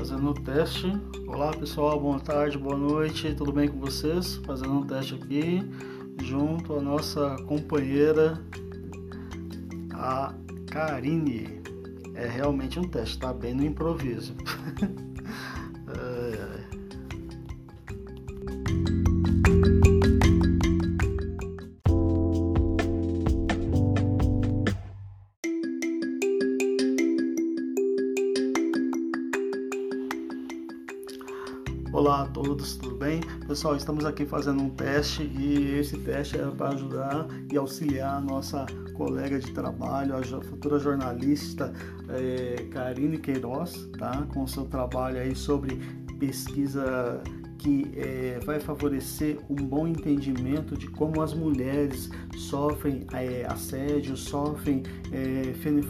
fazendo o teste. Olá pessoal, boa tarde, boa noite, tudo bem com vocês? Fazendo um teste aqui junto à nossa companheira, a Karine. É realmente um teste, tá bem no improviso. Olá a todos, tudo bem? Pessoal, estamos aqui fazendo um teste e esse teste é para ajudar e auxiliar a nossa colega de trabalho, a futura jornalista é, Karine Queiroz, tá? Com seu trabalho aí sobre pesquisa que é, vai favorecer um bom entendimento de como as mulheres sofrem é, assédio, sofrem é, fem,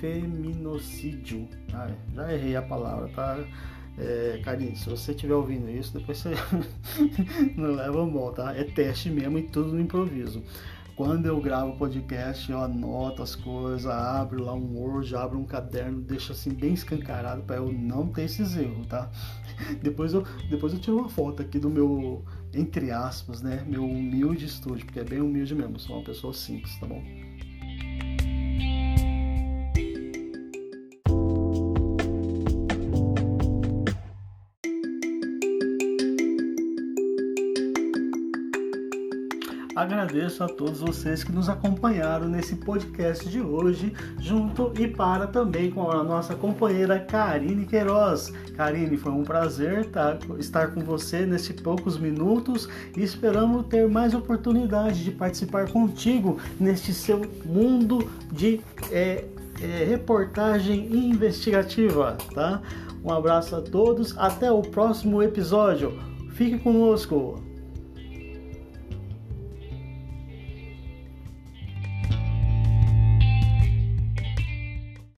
feminocídio. Ah, já errei a palavra, tá? É, se você estiver ouvindo isso, depois você não leva mal, tá? É teste mesmo e tudo no improviso. Quando eu gravo podcast, eu anoto as coisas, abro lá um Word, abro um caderno, deixo assim bem escancarado para eu não ter esses erros, tá? Depois eu, depois eu tiro uma foto aqui do meu, entre aspas, né? Meu humilde estúdio, porque é bem humilde mesmo, sou uma pessoa simples, tá bom? Agradeço a todos vocês que nos acompanharam nesse podcast de hoje, junto e para também com a nossa companheira Karine Queiroz. Karine, foi um prazer tá, estar com você nesses poucos minutos e esperamos ter mais oportunidade de participar contigo neste seu mundo de é, é, reportagem investigativa, tá? Um abraço a todos, até o próximo episódio. Fique conosco!